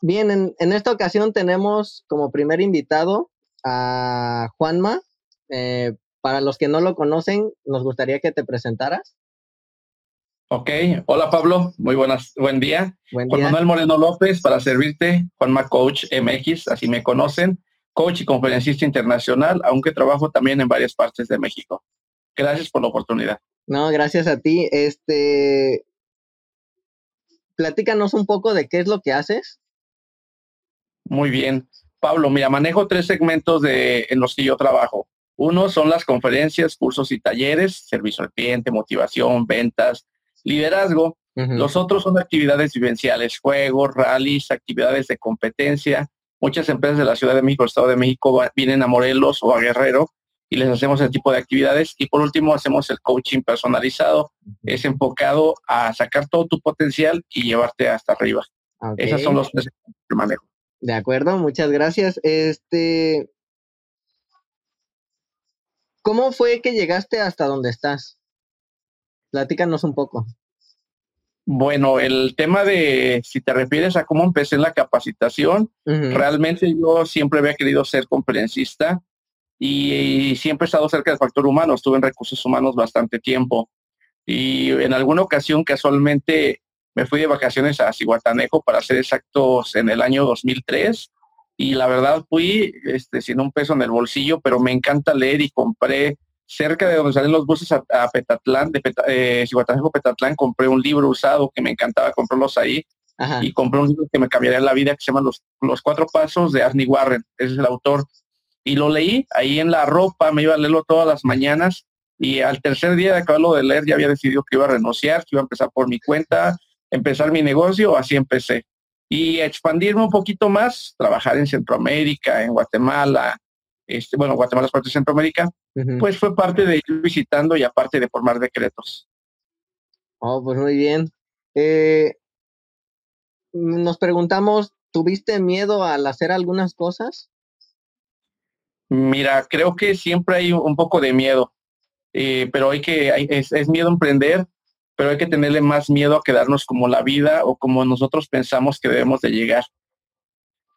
Bien, en, esta ocasión tenemos como primer invitado a Juanma. Eh, para los que no lo conocen, nos gustaría que te presentaras. Ok, hola Pablo, muy buenas, buen día. Buen Juan Manuel Moreno López, para servirte, Juanma Coach MX, así me conocen, coach y conferencista internacional, aunque trabajo también en varias partes de México. Gracias por la oportunidad. No, gracias a ti. Este, platícanos un poco de qué es lo que haces. Muy bien. Pablo, mira, manejo tres segmentos de, en los que yo trabajo. Uno son las conferencias, cursos y talleres, servicio al cliente, motivación, ventas, liderazgo. Los otros son actividades vivenciales, juegos, rallies, actividades de competencia. Muchas empresas de la Ciudad de México, Estado de México, vienen a Morelos o a Guerrero y les hacemos ese tipo de actividades. Y por último, hacemos el coaching personalizado. Es enfocado a sacar todo tu potencial y llevarte hasta arriba. Esos son los tres que manejo. De acuerdo, muchas gracias. Este, ¿cómo fue que llegaste hasta donde estás? Platícanos un poco. Bueno, el tema de, si te refieres a cómo empecé en la capacitación, realmente yo siempre había querido ser conferencista y, siempre he estado cerca del factor humano, estuve en recursos humanos bastante tiempo. Y en alguna ocasión casualmente me fui de vacaciones a Cihuatanejo, para ser exactos, en el año 2003. Y la verdad fui este, sin un peso en el bolsillo, pero me encanta leer y compré cerca de donde salen los buses a, Petatlán, de eh, Petatlán, compré un libro usado que me encantaba comprarlos ahí. Y compré un libro que me cambiaría la vida que se llama Los, los Cuatro Pasos de Arnie Warren, ese es el autor. Y lo leí ahí en la ropa, me iba a leerlo todas las mañanas y al tercer día de acabarlo de leer ya había decidido que iba a renunciar, que iba a empezar por mi cuenta, empezar mi negocio, así empecé. Y expandirme un poquito más, trabajar en Centroamérica, en Guatemala, este, bueno, Guatemala es parte de Centroamérica, pues fue parte de ir visitando y aparte de formar decretos. Oh, pues muy bien. Eh, nos preguntamos, ¿tuviste miedo al hacer algunas cosas? Mira, creo que siempre hay un poco de miedo, eh, pero hay que, es, es, miedo a emprender, pero hay que tenerle más miedo a quedarnos como la vida o como nosotros pensamos que debemos de llegar.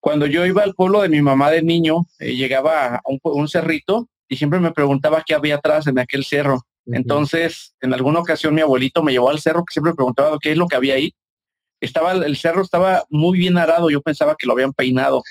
Cuando yo iba al pueblo de mi mamá de niño, eh, llegaba a un, cerrito y siempre me preguntaba qué había atrás en aquel cerro. Entonces, en alguna ocasión mi abuelito me llevó al cerro que siempre preguntaba qué es lo que había ahí. Estaba, el cerro estaba muy bien arado, yo pensaba que lo habían peinado,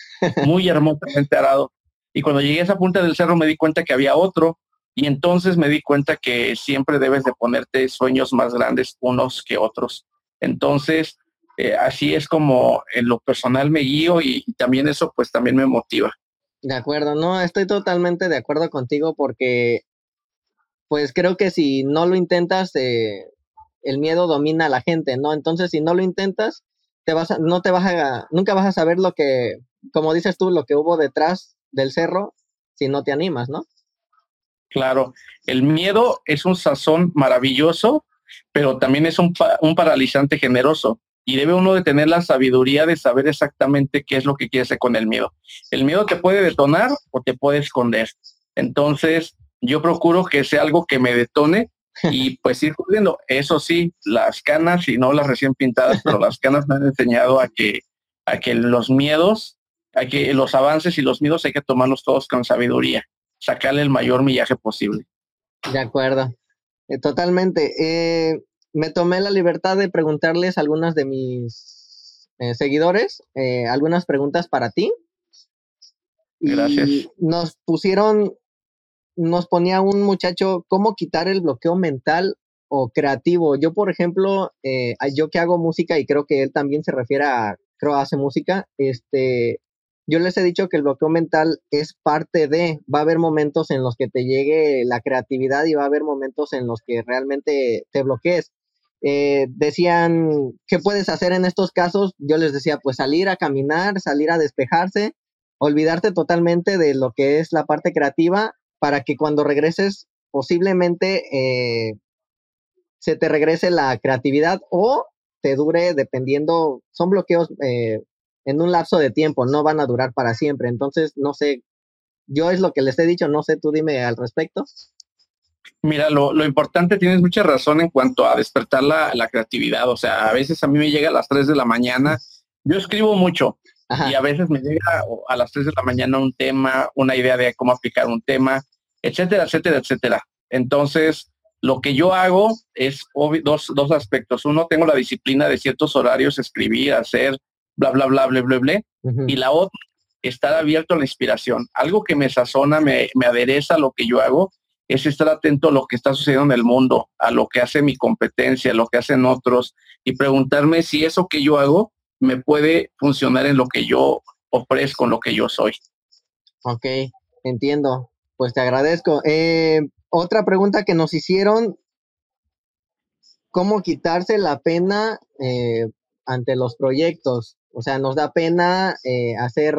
muy hermosamente arado. Y cuando llegué a esa punta del cerro me di cuenta que había otro y entonces me di cuenta que siempre debes de ponerte sueños más grandes unos que otros. Entonces, eh, así es como en lo personal me guío y, también eso pues también me motiva. De acuerdo, no, estoy totalmente de acuerdo contigo porque pues creo que si no lo intentas, eh, el miedo domina a la gente, ¿no? Entonces si no lo intentas, te vas a, no te vas a, nunca vas a saber lo que, como dices tú, lo que hubo detrás del cerro si no te animas, ¿no? Claro, el miedo es un sazón maravilloso, pero también es un, un paralizante generoso y debe uno de tener la sabiduría de saber exactamente qué es lo que quiere hacer con el miedo. El miedo te puede detonar o te puede esconder. Entonces, yo procuro que sea algo que me detone y pues ir corriendo. Eso sí, las canas y no las recién pintadas, pero las canas me han enseñado a que, a que los miedos, a que los avances y los miedos hay que tomarlos todos con sabiduría, sacarle el mayor millaje posible. De acuerdo, eh, totalmente. Eh, me tomé la libertad de preguntarles a algunas de mis eh, seguidores eh, algunas preguntas para ti. Gracias. nos pusieron, nos ponía un muchacho cómo quitar el bloqueo mental o creativo. Yo, por ejemplo, eh, yo que hago música y creo que él también se refiere a, creo hace música, este, yo les he dicho que el bloqueo mental es parte de, va a haber momentos en los que te llegue la creatividad y va a haber momentos en los que realmente te bloquees. Eh, decían, ¿qué puedes hacer en estos casos? Yo les decía, pues salir a caminar, salir a despejarse, olvidarte totalmente de lo que es la parte creativa para que cuando regreses posiblemente eh, se te regrese la creatividad o te dure dependiendo, son bloqueos eh, en un lapso de tiempo, no van a durar para siempre. Entonces, no sé, yo es lo que les he dicho, no sé, tú dime al respecto. Mira, lo, importante, tienes mucha razón en cuanto a despertar la, creatividad. O sea, a veces a mí me llega a las 3 de la mañana. Yo escribo mucho, Y a veces me llega a las 3 de la mañana un tema, una idea de cómo aplicar un tema, etcétera, etcétera, etcétera. Entonces, lo que yo hago es dos, dos aspectos. Uno, tengo la disciplina de ciertos horarios, escribir, hacer, bla, bla, bla, bla, bla, bla. Y la otra, estar abierto a la inspiración. Algo que me sazona, me, me adereza lo que yo hago, es estar atento a lo que está sucediendo en el mundo, a lo que hace mi competencia, a lo que hacen otros, y preguntarme si eso que yo hago me puede funcionar en lo que yo ofrezco, en lo que yo soy. Ok, entiendo. Pues te agradezco. Eh, otra pregunta que nos hicieron, ¿cómo quitarse la pena eh, ante los proyectos? O sea, nos da pena eh, hacer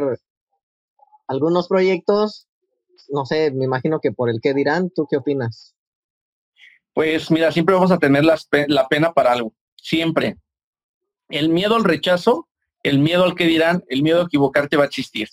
algunos proyectos, no sé, me imagino que por el que dirán, ¿tú qué opinas? Pues mira, siempre vamos a tener la pena para algo, siempre. El miedo al rechazo, el miedo al que dirán, el miedo a equivocarte va a existir.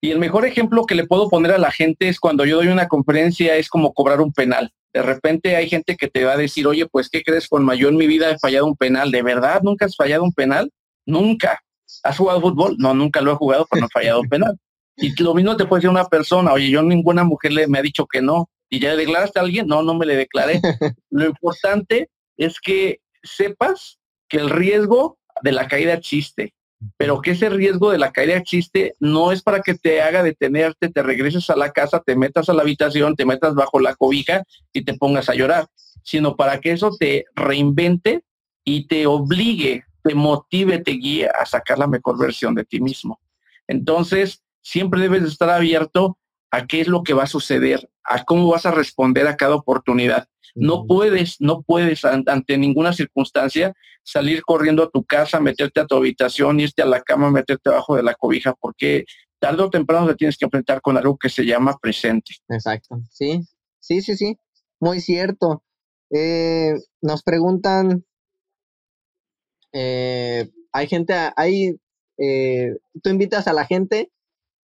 Y el mejor ejemplo que le puedo poner a la gente es cuando yo doy una conferencia, es como cobrar un penal. De repente hay gente que te va a decir, oye, pues, ¿qué crees? Con mayor en mi vida he fallado un penal. ¿De verdad nunca has fallado un penal? Nunca. ¿Has jugado fútbol? No, nunca lo he jugado, pero no he fallado penal. Y lo mismo te puede decir una persona, oye, yo ninguna mujer le, me ha dicho que no. ¿Y ya le declaraste a alguien? No, no me le declaré. lo importante es que sepas que el riesgo de la caída existe, pero que ese riesgo de la caída existe no es para que te haga detenerte, te regreses a la casa, te metas a la habitación, te metas bajo la cobija y te pongas a llorar, sino para que eso te reinvente y te obligue, te motive, te guíe a sacar la mejor versión de ti mismo. Entonces, siempre debes estar abierto a qué es lo que va a suceder, a cómo vas a responder a cada oportunidad. No puedes, no puedes ante ninguna circunstancia salir corriendo a tu casa, meterte a tu habitación, irte a la cama, meterte abajo de la cobija, porque tarde o temprano te tienes que enfrentar con algo que se llama presente. Exacto, sí, sí, sí, sí, muy cierto. Eh, nos preguntan, eh, hay gente, hay, eh, tú invitas a la gente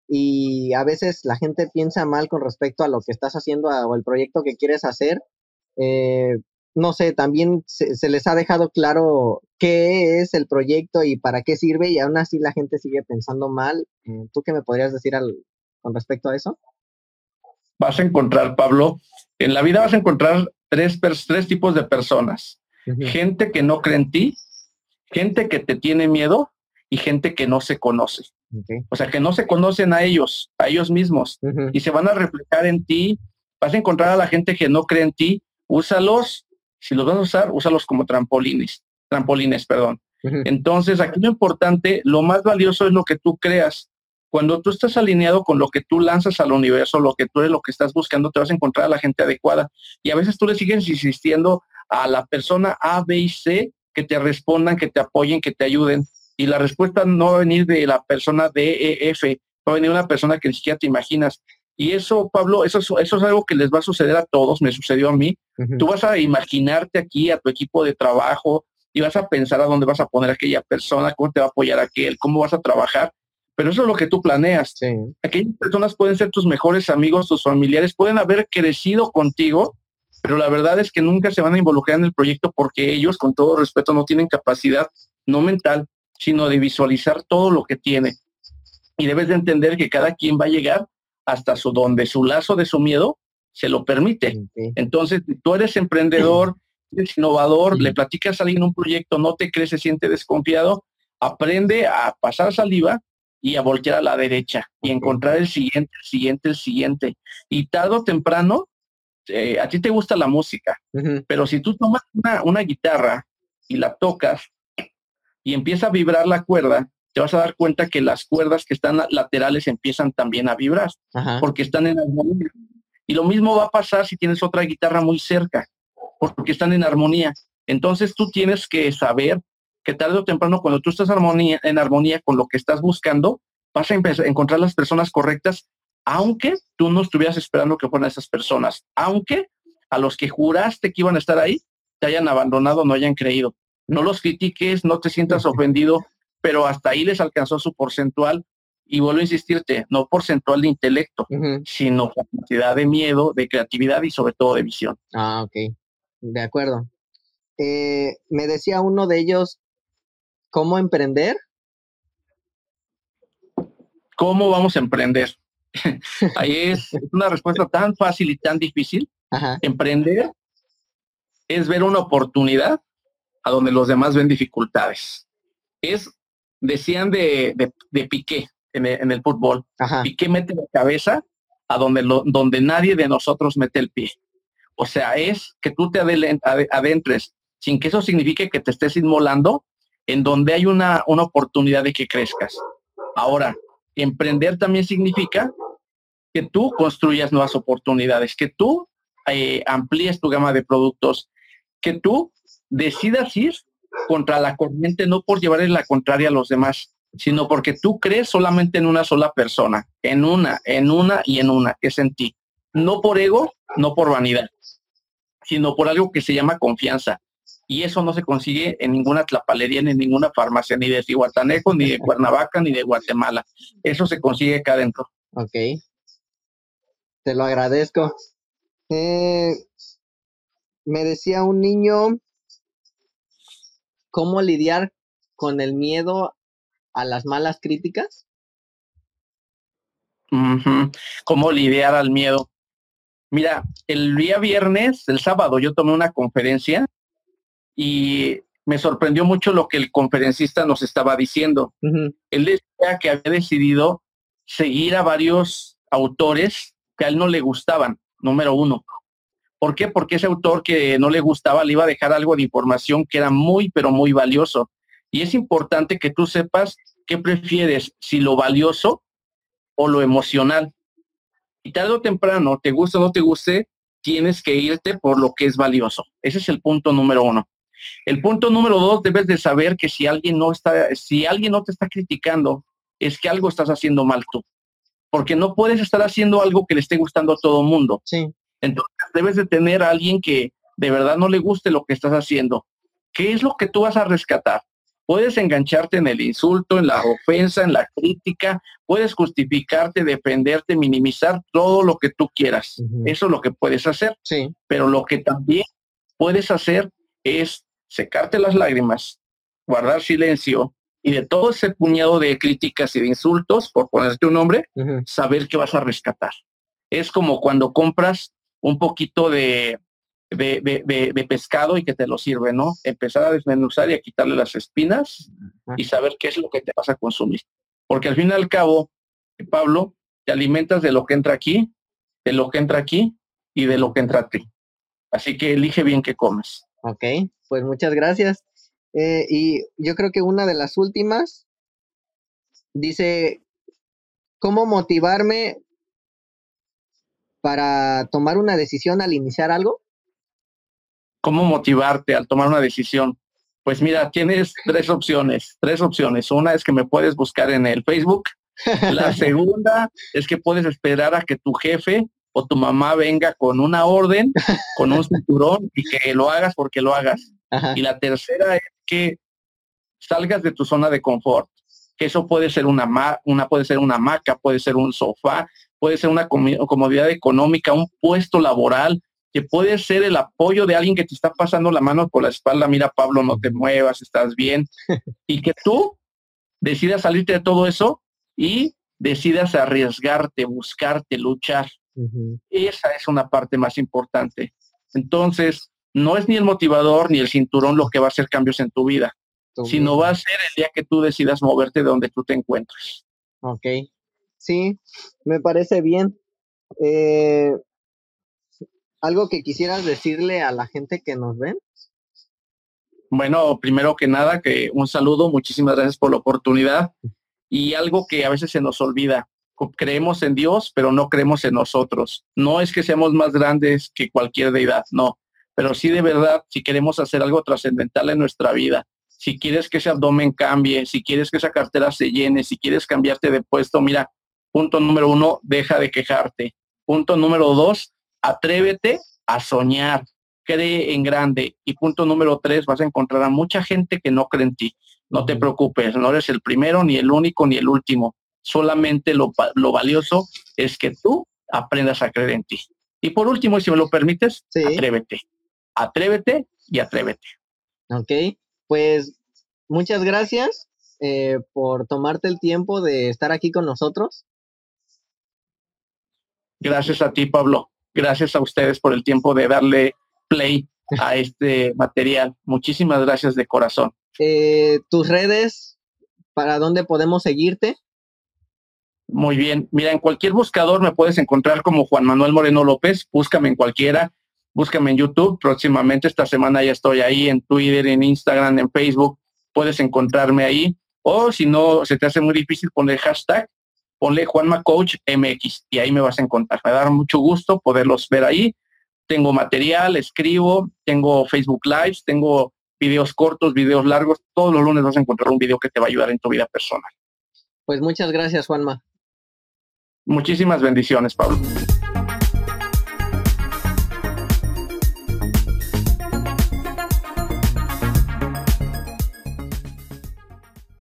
y a veces la gente piensa mal con respecto a lo que estás haciendo o el proyecto que quieres hacer eh, no sé, también se, les ha dejado claro qué es el proyecto y para qué sirve y aún así la gente sigue pensando mal. Eh, ¿Tú qué me podrías decir al, con respecto a eso? Vas a encontrar, Pablo, en la vida vas a encontrar tres, tres tipos de personas. Gente que no cree en ti, gente que te tiene miedo y gente que no se conoce. O sea, que no se conocen a ellos, a ellos mismos, y se van a reflejar en ti. Vas a encontrar a la gente que no cree en ti úsalos, si los vas a usar, úsalos como trampolines, trampolines, perdón. Entonces, aquí lo importante, lo más valioso es lo que tú creas. Cuando tú estás alineado con lo que tú lanzas al universo, lo que tú eres, lo que estás buscando, te vas a encontrar a la gente adecuada. Y a veces tú le sigues insistiendo a la persona A, B y C que te respondan, que te apoyen, que te ayuden. Y la respuesta no va a venir de la persona D, E, va a venir una persona que ni siquiera te imaginas. Y eso, Pablo, eso, eso es algo que les va a suceder a todos, me sucedió a mí. Tú vas a imaginarte aquí a tu equipo de trabajo y vas a pensar a dónde vas a poner a aquella persona, cómo te va a apoyar aquel, cómo vas a trabajar. Pero eso es lo que tú planeas. Aquellas personas pueden ser tus mejores amigos, tus familiares, pueden haber crecido contigo, pero la verdad es que nunca se van a involucrar en el proyecto porque ellos, con todo respeto, no tienen capacidad, no mental, sino de visualizar todo lo que tiene. Y debes de entender que cada quien va a llegar hasta su donde su lazo de su miedo se lo permite. Entonces, tú eres emprendedor, eres innovador, le platicas a alguien un proyecto, no te crees, se siente desconfiado, aprende a pasar saliva y a voltear a la derecha y encontrar el siguiente, el siguiente, el siguiente. Y tarde o temprano, eh, a ti te gusta la música, pero si tú tomas una, una guitarra y la tocas y empieza a vibrar la cuerda, te vas a dar cuenta que las cuerdas que están laterales empiezan también a vibrar, porque están en armonía. Y lo mismo va a pasar si tienes otra guitarra muy cerca, porque están en armonía. Entonces tú tienes que saber que tarde o temprano, cuando tú estás armonía, en armonía con lo que estás buscando, vas a encontrar las personas correctas, aunque tú no estuvieras esperando que fueran esas personas, aunque a los que juraste que iban a estar ahí, te hayan abandonado, no hayan creído. No los critiques, no te sientas ofendido, pero hasta ahí les alcanzó su porcentual. Y vuelvo a insistirte, no porcentual de intelecto, sino capacidad de miedo, de creatividad y sobre todo de visión. Ah, ok. De acuerdo. Eh, me decía uno de ellos, ¿cómo emprender? ¿cómo vamos a emprender? Ahí es una respuesta tan fácil y tan difícil. Emprender es ver una oportunidad a donde los demás ven dificultades. Es, decían de, de, Piqué en el, fútbol, Piqué mete la cabeza a donde, lo, donde nadie de nosotros mete el pie. O sea, es que tú te adentres sin que eso signifique que te estés inmolando en donde hay una, una oportunidad de que crezcas. Ahora, emprender también significa que tú construyas nuevas oportunidades, que tú eh, amplíes tu gama de productos, que tú decidas ir contra la corriente, no por llevarle la contraria a los demás, sino porque tú crees solamente en una sola persona, en una, en una y en una, que es en ti. No por ego, no por vanidad, sino por algo que se llama confianza. Y eso no se consigue en ninguna tlapalería, ni en ninguna farmacia, ni de Cihuatanejo, ni de Cuernavaca, ni de Guatemala. Eso se consigue acá adentro. Ok. Te lo agradezco. Eh, me decía un niño cómo lidiar con el miedo a las malas críticas. ¿Cómo lidiar al miedo? Mira, el día viernes, el sábado, yo tomé una conferencia y me sorprendió mucho lo que el conferencista nos estaba diciendo. Él decía que había decidido seguir a varios autores que a él no le gustaban, número uno. ¿Por qué? Porque ese autor que no le gustaba le iba a dejar algo de información que era muy, pero muy valioso. Y es importante que tú sepas qué prefieres, si lo valioso o lo emocional. Y tarde o temprano, te guste o no te guste, tienes que irte por lo que es valioso. Ese es el punto número uno. El punto número dos, debes de saber que si alguien no está, si alguien no te está criticando, es que algo estás haciendo mal tú. Porque no puedes estar haciendo algo que le esté gustando a todo el mundo. Sí. Entonces debes de tener a alguien que de verdad no le guste lo que estás haciendo. ¿Qué es lo que tú vas a rescatar? Puedes engancharte en el insulto, en la ofensa, en la crítica, puedes justificarte, defenderte, minimizar todo lo que tú quieras. Eso es lo que puedes hacer. Sí. Pero lo que también puedes hacer es secarte las lágrimas, guardar silencio y de todo ese puñado de críticas y de insultos, por ponerte un nombre, saber que vas a rescatar. Es como cuando compras un poquito de, de, pescado y que te lo sirve, ¿no? Empezar a desmenuzar y a quitarle las espinas y saber qué es lo que te vas a consumir. Porque al fin y al cabo, Pablo, te alimentas de lo que entra aquí, de lo que entra aquí y de lo que entra a ti. Así que elige bien qué comes. Ok, pues muchas gracias. Eh, y yo creo que una de las últimas dice, ¿cómo motivarme para tomar una decisión al iniciar algo? ¿Cómo motivarte al tomar una decisión? Pues mira, tienes tres opciones, tres opciones. Una es que me puedes buscar en el Facebook. La segunda es que puedes esperar a que tu jefe o tu mamá venga con una orden, con un cinturón y que lo hagas porque lo hagas. Y la tercera es que salgas de tu zona de confort. Que eso puede ser una, una puede ser una hamaca, puede ser un sofá, puede ser una comodidad económica, un puesto laboral, que puede ser el apoyo de alguien que te está pasando la mano por la espalda, mira Pablo, no te muevas, estás bien, y que tú decidas salirte de todo eso y decidas arriesgarte, buscarte, luchar. Esa es una parte más importante. Entonces, no es ni el motivador ni el cinturón lo que va a hacer cambios en tu vida, sino va a ser el día que tú decidas moverte de donde tú te encuentres. Ok, sí, me parece bien. Eh, ¿Algo que quisieras decirle a la gente que nos ven? Bueno, primero que nada, que un saludo, muchísimas gracias por la oportunidad. Y algo que a veces se nos olvida, creemos en Dios, pero no creemos en nosotros. No es que seamos más grandes que cualquier deidad, no. Pero sí de verdad, si queremos hacer algo trascendental en nuestra vida, si quieres que ese abdomen cambie, si quieres que esa cartera se llene, si quieres cambiarte de puesto, mira, punto número uno, deja de quejarte. Punto número dos, atrévete a soñar, cree en grande. Y punto número tres, vas a encontrar a mucha gente que no cree en ti. No te preocupes, no eres el primero, ni el único, ni el último solamente lo, valioso es que tú aprendas a creer en ti. Y por último, y si me lo permites, atrévete. Atrévete y atrévete. Ok, pues muchas gracias. eh, por tomarte el tiempo de estar aquí con nosotros. Gracias a ti, Pablo. Gracias a ustedes por el tiempo de darle play a este material. Muchísimas gracias de corazón. Eh, tus redes, ¿para dónde podemos seguirte? Muy bien. Mira, en cualquier buscador me puedes encontrar como Juan Manuel Moreno López. Búscame en cualquiera. Búscame en YouTube. Próximamente esta semana ya estoy ahí en Twitter, en Instagram, en Facebook. Puedes encontrarme ahí. O si no se te hace muy difícil poner hashtag, ponle Juanma Coach MX y ahí me vas a encontrar. Me da mucho gusto poderlos ver ahí. Tengo material, escribo, tengo Facebook Lives, tengo videos cortos, videos largos. Todos los lunes vas a encontrar un video que te va a ayudar en tu vida personal. Pues muchas gracias, Juanma. Muchísimas bendiciones, Pablo.